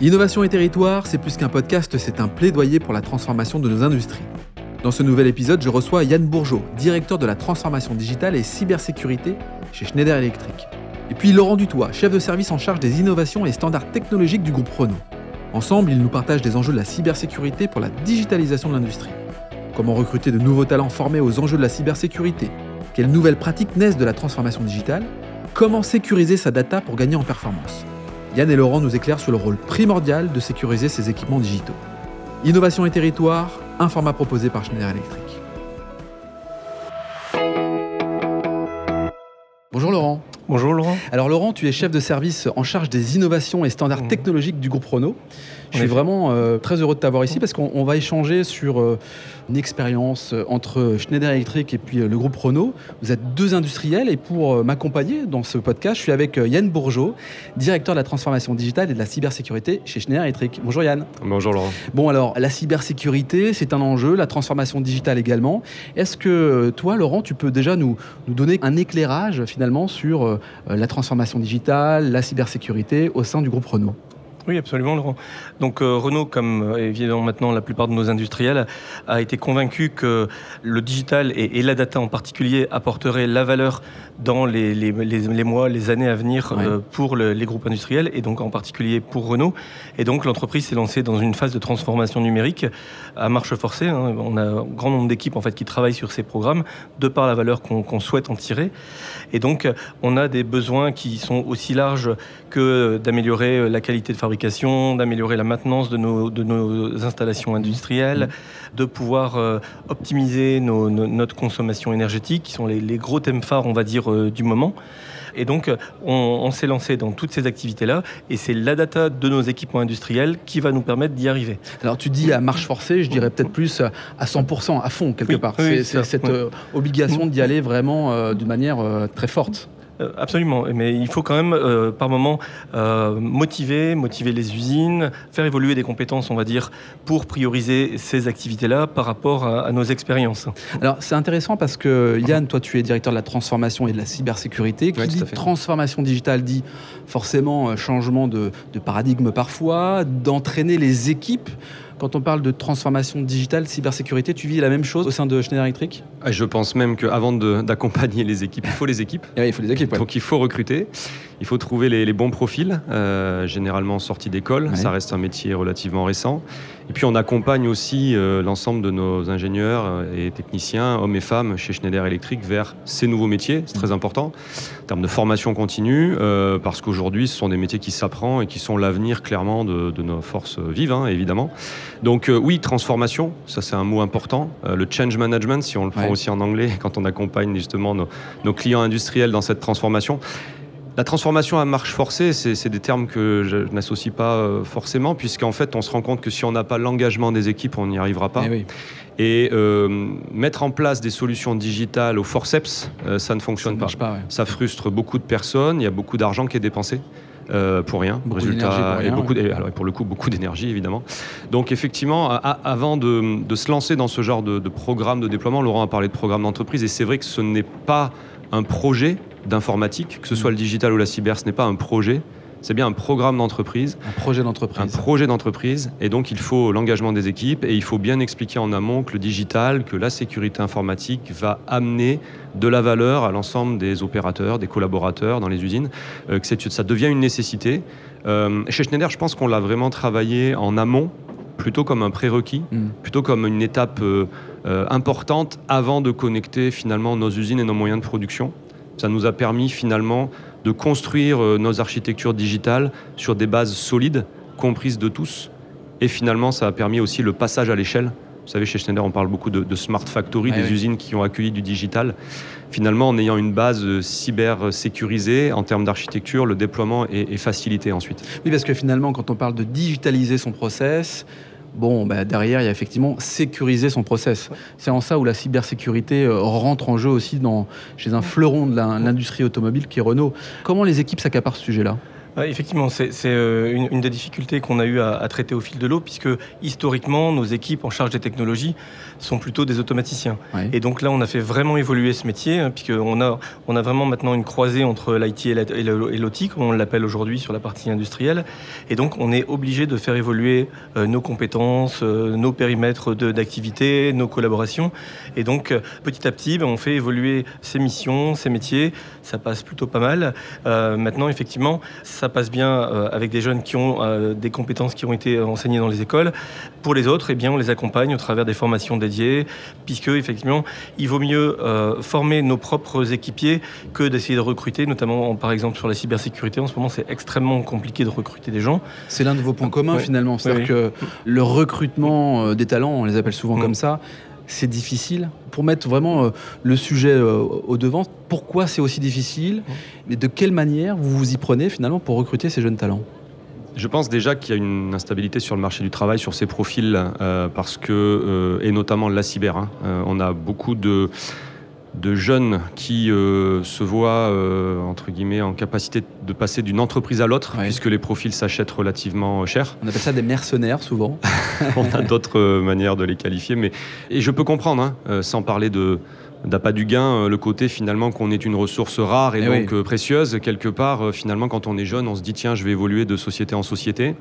Innovation et territoire, c'est plus qu'un podcast, c'est un plaidoyer pour la transformation de nos industries. Dans ce nouvel épisode, je reçois Yann Bourgeot, directeur de la transformation digitale et cybersécurité chez Schneider Electric. Et puis Laurent Dutoit, chef de service en charge des innovations et standards technologiques du groupe Renault. Ensemble, ils nous partagent des enjeux de la cybersécurité pour la digitalisation de l'industrie. Comment recruter de nouveaux talents formés aux enjeux de la cybersécurité? Quelles nouvelles pratiques naissent de la transformation digitale? Comment sécuriser sa data pour gagner en performance? Yann et Laurent nous éclairent sur le rôle primordial de sécuriser ces équipements digitaux. Innovation et territoire, un format proposé par Schneider Electric. Bonjour Laurent. Bonjour Laurent. Alors Laurent, tu es chef de service en charge des innovations et standards Mmh. technologiques du groupe Renault. Je suis vraiment euh, très heureux de t'avoir ici parce qu'on on va échanger sur euh, une expérience euh, entre Schneider Electric et puis euh, le groupe Renault. Vous êtes deux industriels et pour euh, m'accompagner dans ce podcast, je suis avec euh, Yann Bourgeot, directeur de la transformation digitale et de la cybersécurité chez Schneider Electric. Bonjour Yann. Bonjour Laurent. Bon alors, la cybersécurité, c'est un enjeu, la transformation digitale également. Est-ce que toi, Laurent, tu peux déjà nous, nous donner un éclairage finalement sur euh, la transformation digitale, la cybersécurité au sein du groupe Renault? Oui, absolument Laurent. Donc euh, Renault, comme euh, évidemment maintenant la plupart de nos industriels, a été convaincu que le digital et, et la data en particulier apporteraient la valeur dans les, les- les- les mois, les années à venir euh, pour le- les groupes industriels et donc en particulier pour Renault. Et donc l'entreprise s'est lancée dans une phase de transformation numérique à marche forcée. hein. On a un grand nombre d'équipes en fait qui travaillent sur ces programmes de par la valeur qu'on qu'on souhaite en tirer. Et donc, on a des besoins qui sont aussi larges que d'améliorer la qualité de fabrication, d'améliorer la maintenance de nos, de nos installations industrielles, de pouvoir euh, optimiser nos- nos- notre consommation énergétique, qui sont les, les gros thèmes phares, on va dire, euh, du moment. Et donc, on, on s'est lancé dans toutes ces activités-là, et c'est la data de nos équipements industriels qui va nous permettre d'y arriver. Alors tu dis à marche forcée, je dirais peut-être plus à 100%, à fond quelque Oui, part. oui, c'est cette oui. euh, obligation d'y aller vraiment euh, d'une manière euh, très forte. Euh, Absolument, mais il faut quand même euh, par moment euh, motiver, motiver les usines, faire évoluer des compétences, on va dire, pour prioriser ces activités-là par rapport à, à nos expériences. Alors c'est intéressant parce que Yann, toi tu es directeur de la transformation et de la cybersécurité. Qui dit transformation digitale dit forcément changement de, de paradigme parfois, d'entraîner les équipes. Quand on parle de transformation digitale, cybersécurité, tu vis la même chose au sein de Schneider Electric? Ah, Je pense même qu'avant d'accompagner les équipes, il faut les équipes. Eh Il faut les équipes. ouais. Donc il faut recruter, il faut trouver les, les bons profils, euh, généralement sortis d'école. Ouais. Ça reste un métier relativement récent. Et puis on accompagne aussi euh, l'ensemble de nos ingénieurs euh, et techniciens, hommes et femmes, chez Schneider Electric vers ces nouveaux métiers. C'est très important en termes de formation continue, euh, parce qu'aujourd'hui ce sont des métiers qui s'apprennent et qui sont l'avenir clairement de, de nos forces vives, hein, évidemment. Donc oui, transformation, ça c'est un mot important. Le change management, si on le prend Ouais. aussi en anglais, quand on accompagne justement nos, nos clients industriels dans cette transformation. La transformation à marche forcée, c'est des termes que je, je n'associe pas euh, forcément, puisqu'en fait, on se rend compte que si on n'a pas l'engagement des équipes, on n'y arrivera pas. Eh oui, Et euh, mettre en place des solutions digitales au forceps, euh, ça ne ça fonctionne ne pas. marche pas. ouais. Ça frustre beaucoup de personnes, il y a beaucoup d'argent qui est dépensé. euh, pour rien, Beaucoup d'énergie pour rien, et, beaucoup, ouais. et alors, pour le coup beaucoup d'énergie évidemment. Donc effectivement, a- avant de, de se lancer dans ce genre de, de programme de déploiement, Laurent a parlé de programme d'entreprise et c'est vrai que ce n'est pas un projet d'informatique, que ce soit le digital ou la cyber, ce n'est pas un projet, c'est bien un programme d'entreprise Un projet un d'entreprise. projet d'entreprise et donc il faut l'engagement des équipes et il faut bien expliquer en amont que le digital, que la sécurité informatique va amener de la valeur à l'ensemble des opérateurs, des collaborateurs dans les usines, euh, que ça devient une nécessité. Euh, chez Schneider, je pense qu'on l'a vraiment travaillé en amont, plutôt comme un prérequis, Mm. plutôt comme une étape euh, euh, importante avant de connecter finalement nos usines et nos moyens de production. Ça nous a permis finalement de construire euh, nos architectures digitales sur des bases solides, comprises de tous. Et finalement, ça a permis aussi le passage à l'échelle. Vous savez, chez Schneider, on parle beaucoup de, de smart factory, des usines qui ont accueilli du digital. Finalement, en ayant une base euh, cyber sécurisée, en termes d'architecture, le déploiement est, est facilité ensuite. Oui, parce que finalement, quand on parle de digitaliser son process, bon, bah, derrière, il y a effectivement sécuriser son process. C'est en ça où la cybersécurité euh, rentre en jeu aussi dans, chez un fleuron de l'industrie automobile qui est Renault. Comment les équipes s'accaparent ce sujet-là? Effectivement, c'est une, une, des difficultés qu'on a eu à, à, traiter au fil de l'eau, puisque historiquement, nos équipes en charge des technologies sont plutôt des automaticiens. Et donc là, on a fait vraiment évoluer ce métier, hein, puisqu'on a, on a vraiment maintenant une croisée entre l'IT et l'OT, comme on l'appelle aujourd'hui sur la partie industrielle. Et donc, on est obligé de faire évoluer euh, nos compétences, euh, nos périmètres d'activité, nos collaborations. Et donc, euh, petit à petit, ben, on fait évoluer ces missions, ces métiers. Ça passe plutôt pas mal. maintenant, effectivement, ça passe bien avec des jeunes qui ont des compétences qui ont été enseignées dans les écoles. Pour les autres, eh bien, on les accompagne au travers des formations dédiées, puisque effectivement, il vaut mieux former nos propres équipiers que d'essayer de recruter, notamment par exemple sur la cybersécurité. En ce moment, c'est extrêmement compliqué de recruter des gens. C'est l'un de vos points communs finalement. C'est-à-dire que le recrutement euh, des talents, on les appelle souvent mm. comme ça, c'est difficile. Pour mettre vraiment euh, le sujet euh, au devant, pourquoi c'est aussi difficile et de quelle manière vous vous y prenez finalement pour recruter ces jeunes talents? Je pense déjà qu'il y a une instabilité sur le marché du travail, sur ces profils, parce que, et notamment la cyber, hein, on a beaucoup de, de jeunes qui euh, se voient euh, entre guillemets en capacité de passer d'une entreprise à l'autre puisque les profils s'achètent relativement cher. On appelle ça des mercenaires souvent. On a d'autres euh, manières de les qualifier, mais et je peux comprendre, hein, sans parler de d'appât du gain, le côté finalement qu'on est une ressource rare et, eh donc précieuse quelque part. finalement, quand on est jeune, on se dit tiens, je vais évoluer de société en société.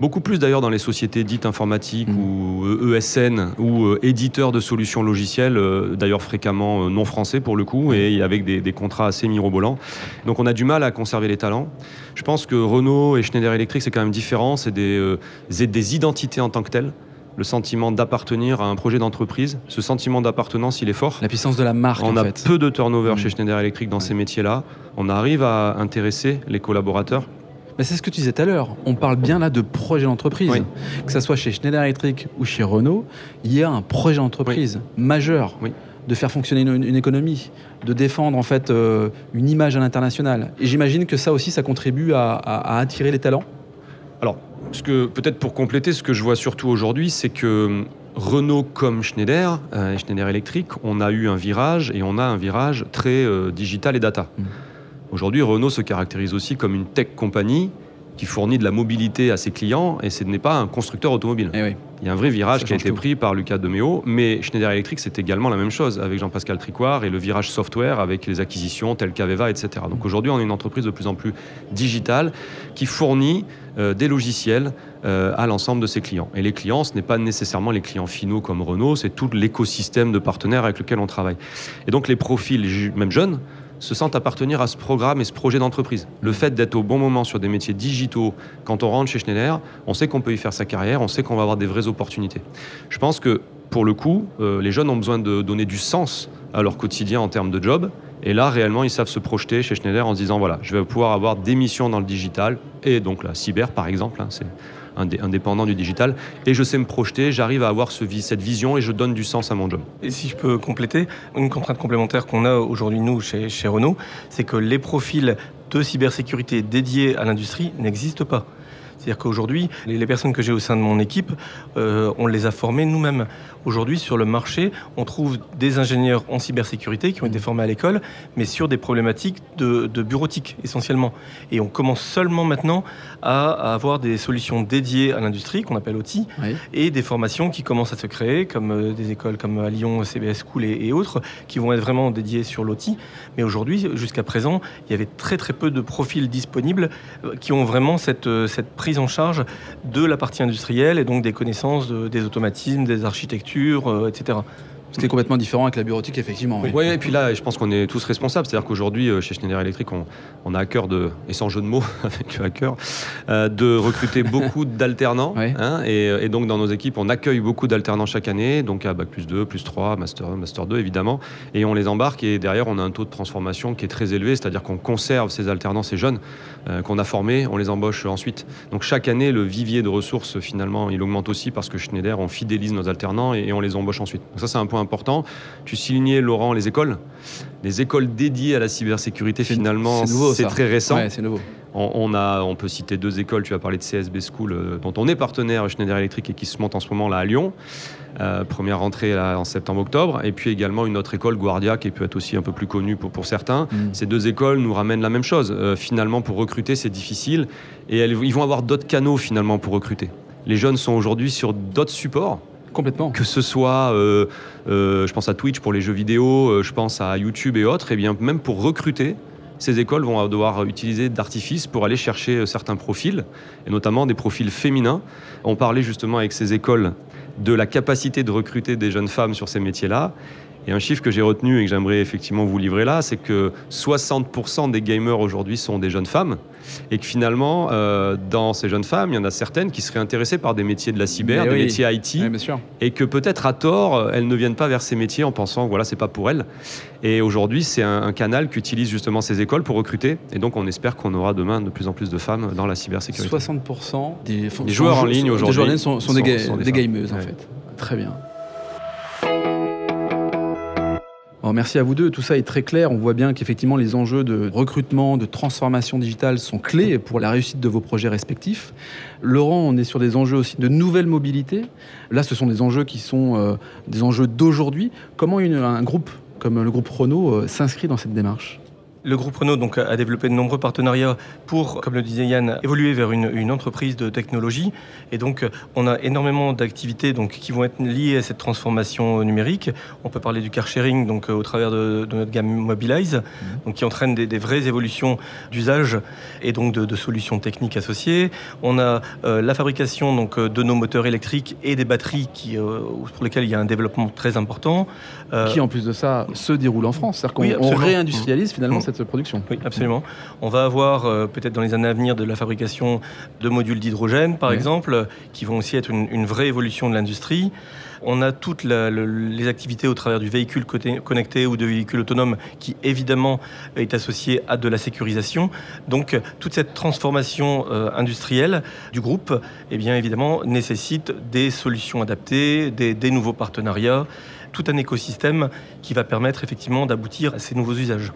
Beaucoup plus d'ailleurs dans les sociétés dites informatiques mm. ou ESN euh, e ou euh, éditeurs de solutions logicielles, euh, d'ailleurs fréquemment non français pour le coup, et avec des, contrats assez mirobolants. Donc on a du mal à conserver les talents. Je pense que Renault et Schneider Electric, c'est quand même différent, c'est des, des identités en tant que telles le sentiment d'appartenir à un projet d'entreprise. Ce sentiment d'appartenance, il est fort. La puissance de la marque. On a peu de turnover mm. chez Schneider Electric dans ces métiers-là. On arrive à intéresser les collaborateurs c'est ce que tu disais tout à l'heure. On parle bien là de projet d'entreprise. Que ce soit chez Schneider Electric ou chez Renault, il y a un projet d'entreprise majeur de faire fonctionner une, économie, de défendre en fait euh, une image à l'international. Et j'imagine que ça aussi, ça contribue à, attirer les talents. Alors, ce que peut-être pour compléter, ce que je vois surtout aujourd'hui, c'est que Renault comme Schneider, euh, Schneider Electric, on a eu un virage et on a un virage très euh, digital et data. Mmh. Aujourd'hui, Renault se caractérise aussi comme une tech compagnie qui fournit de la mobilité à ses clients et ce n'est pas un constructeur automobile. Eh Il y a un vrai virage qui a été pris par Lucas Demeo, mais Schneider Electric, c'est également la même chose avec Jean-Pascal Tricoire et le virage software avec les acquisitions telles qu'Aveva, etc. Donc aujourd'hui, on est une entreprise de plus en plus digitale qui fournit euh, des logiciels euh, à l'ensemble de ses clients. Et les clients, ce n'est pas nécessairement les clients finaux comme Renault, c'est tout l'écosystème de partenaires avec lequel on travaille. Et donc les profils, même jeunes, se sentent appartenir à ce programme et ce projet d'entreprise. Le fait d'être au bon moment sur des métiers digitaux, quand on rentre chez Schneider, on sait qu'on peut y faire sa carrière, on sait qu'on va avoir des vraies opportunités. Je pense que pour le coup, euh, les jeunes ont besoin de donner du sens à leur quotidien en termes de job. Et là, réellement, ils savent se projeter chez Schneider en se disant, voilà, je vais pouvoir avoir des missions dans le digital, et donc la cyber, par exemple, hein, c'est indépendant du digital. Et je sais me projeter, j'arrive à avoir ce, cette vision et je donne du sens à mon job. Et si je peux compléter, une contrainte complémentaire qu'on a aujourd'hui, nous, chez, chez Renault, c'est que les profils de cybersécurité dédiés à l'industrie n'existent pas. C'est-à-dire qu'aujourd'hui, les, personnes que j'ai au sein de mon équipe, euh, on les a formées nous-mêmes. Aujourd'hui, sur le marché, on trouve des ingénieurs en cybersécurité qui ont été formés à l'école, mais sur des problématiques de, bureautique essentiellement. Et on commence seulement maintenant à, avoir des solutions dédiées à l'industrie, qu'on appelle OTI, et des formations qui commencent à se créer, comme euh, des écoles comme à Lyon, CBS School et, autres, qui vont être vraiment dédiées sur l'OTI. Mais aujourd'hui, jusqu'à présent, il y avait très très peu de profils disponibles euh, qui ont vraiment cette, cette prise en charge de la partie industrielle et donc des connaissances des automatismes, des architectures, euh, etc. Est complètement différent avec la bureautique, effectivement. Oui, et puis là, je pense qu'on est tous responsables. C'est-à-dire qu'aujourd'hui, euh, chez Schneider Electric, on, a à cœur de, et sans jeu de mots avec le hacker, euh, de recruter beaucoup d'alternants. Hein, et, donc, dans nos équipes, on accueille beaucoup d'alternants chaque année, donc à Bac plus 2, plus 3, Master 1, Master 2, évidemment. Et on les embarque, et derrière, on a un taux de transformation qui est très élevé, c'est-à-dire qu'on conserve ces alternants, ces jeunes euh, qu'on a formés, on les embauche ensuite. Donc, chaque année, le vivier de ressources, finalement, il augmente aussi parce que Schneider, on fidélise nos alternants et, et on les embauche ensuite. Donc, ça, c'est un point important. Tu signais, Laurent, les écoles. Les écoles dédiées à la cybersécurité, finalement, c'est très récent. c'est nouveau. On, a, on peut citer deux écoles, tu as parlé de CSB School, euh, dont on est partenaire Schneider Electric et qui se monte en ce moment là à Lyon. Euh, première rentrée là, en septembre-octobre. Et puis également une autre école, Guardia, qui peut être aussi un peu plus connue pour, pour certains. Mm. Ces deux écoles nous ramènent la même chose. Euh, finalement, pour recruter, c'est difficile. Et elles, ils vont avoir d'autres canaux finalement pour recruter. Les jeunes sont aujourd'hui sur d'autres supports. Complètement. Que ce soit, je pense à Twitch pour les jeux vidéo, je pense à YouTube et autres, et bien même pour recruter, ces écoles vont devoir utiliser d'artifices pour aller chercher euh, certains profils, et notamment des profils féminins. On parlait justement avec ces écoles de la capacité de recruter des jeunes femmes sur ces métiers-là. Et un chiffre que j'ai retenu et que j'aimerais effectivement vous livrer là, c'est que 60% des gamers aujourd'hui sont des jeunes femmes. Et que finalement, euh, dans ces jeunes femmes, il y en a certaines qui seraient intéressées par des métiers de la cyber, des métiers IT. Et que peut-être à tort, elles ne viennent pas vers ces métiers en pensant voilà, c'est pas pour elles. Et aujourd'hui, c'est un, canal qu'utilisent justement ces écoles pour recruter. Et donc, on espère qu'on aura demain de plus en plus de femmes dans la cybersécurité. 60% des, joueurs en ligne aujourd'hui sont, sont, des, gameuses, en fait. Très bien. Merci à vous deux. Tout ça est très clair. On voit bien qu'effectivement, les enjeux de recrutement, de transformation digitale sont clés pour la réussite de vos projets respectifs. Laurent, on est sur des enjeux aussi de nouvelle mobilité. Là, ce sont des enjeux qui sont euh, des enjeux d'aujourd'hui. Comment un groupe comme le groupe Renault euh, s'inscrit dans cette démarche? Le groupe Renault donc, a développé de nombreux partenariats pour, comme le disait Yann, évoluer vers une, entreprise de technologie. Et donc, on a énormément d'activités donc, qui vont être liées à cette transformation numérique. On peut parler du car sharing donc, au travers de, notre gamme Mobilize, mmh. donc, qui entraîne des, vraies évolutions d'usage et donc de, solutions techniques associées. On a euh, la fabrication donc, de nos moteurs électriques et des batteries qui, euh, pour lesquelles il y a un développement très important. Euh, qui, en plus de ça, se déroule en France. C'est-à-dire qu'on réindustrialise finalement mmh cette production. Oui, absolument. On va avoir euh, peut-être dans les années à venir de la fabrication de modules d'hydrogène, par exemple, qui vont aussi être une, vraie évolution de l'industrie. On a toutes les activités au travers du véhicule connecté ou de véhicule autonome qui évidemment est associé à de la sécurisation. Donc toute cette transformation euh, industrielle du groupe, eh bien évidemment nécessite des solutions adaptées, des nouveaux partenariats tout un écosystème qui va permettre effectivement d'aboutir à ces nouveaux usages.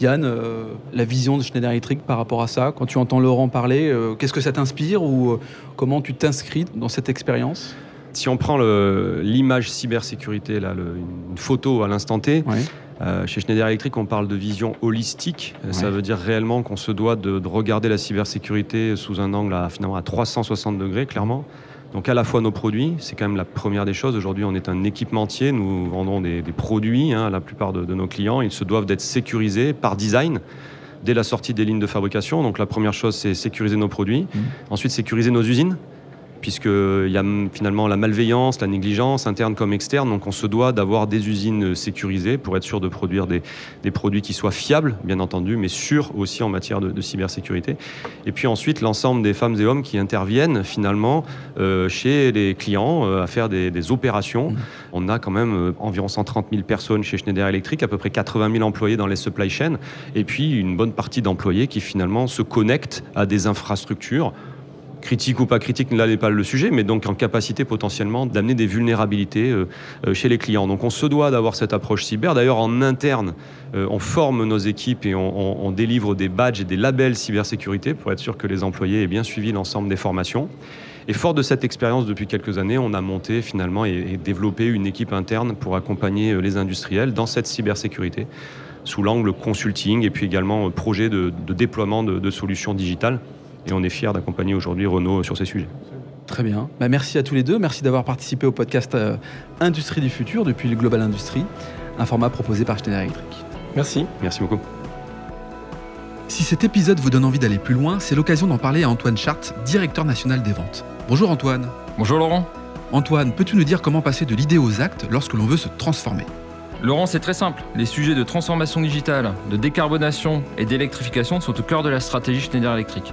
Yann, euh, la vision de Schneider Electric par rapport à ça, quand tu entends Laurent parler, euh, qu'est-ce que ça t'inspire ou euh, comment tu t'inscris dans cette expérience? Si on prend l'image cybersécurité, là, une photo à l'instant T, chez Schneider Electric, on parle de vision holistique. Ça veut dire réellement qu'on se doit de, regarder la cybersécurité sous un angle à, finalement à 360 degrés, clairement. Donc à la fois nos produits, c'est quand même la première des choses. Aujourd'hui, on est un équipementier, nous vendons des, produits hein, à la plupart de, de, nos clients. Ils se doivent d'être sécurisés par design dès la sortie des lignes de fabrication. Donc la première chose, c'est sécuriser nos produits. Mmh. Ensuite, sécuriser nos usines puisqu'il y a finalement la malveillance, la négligence, interne comme externe. Donc on se doit d'avoir des usines sécurisées pour être sûr de produire des, produits qui soient fiables, bien entendu, mais sûrs aussi en matière de, cybersécurité. Et puis ensuite, l'ensemble des femmes et hommes qui interviennent finalement euh, chez les clients euh, à faire des, opérations. Mmh. On a quand même euh, environ 130 000 personnes chez Schneider Electric, à peu près 80 000 employés dans les supply chains, et puis une bonne partie d'employés qui finalement se connectent à des infrastructures critique ou pas critique, là n'est pas le sujet, mais donc en capacité potentiellement d'amener des vulnérabilités euh, euh, chez les clients. Donc on se doit d'avoir cette approche cyber. D'ailleurs, en interne, euh, on forme nos équipes et on, délivre des badges et des labels cybersécurité pour être sûr que les employés aient bien suivi l'ensemble des formations. Et fort de cette expérience depuis quelques années, on a monté finalement et, développé une équipe interne pour accompagner les industriels dans cette cybersécurité sous l'angle consulting et puis également projet de, déploiement de solutions digitales et on est fiers d'accompagner aujourd'hui Renault sur ces sujets. Très bien. Bah, merci à tous les deux. Merci d'avoir participé au podcast euh, Industrie du futur depuis le Global Industrie, un format proposé par Schneider Electric. Merci. Merci beaucoup. Si cet épisode vous donne envie d'aller plus loin, c'est l'occasion d'en parler à Antoine Chart, directeur national des ventes. Bonjour Antoine. Bonjour Laurent. Antoine, peux-tu nous dire comment passer de l'idée aux actes lorsque l'on veut se transformer? Laurent, c'est très simple. Les sujets de transformation digitale, de décarbonation et d'électrification sont au cœur de la stratégie Schneider Electric.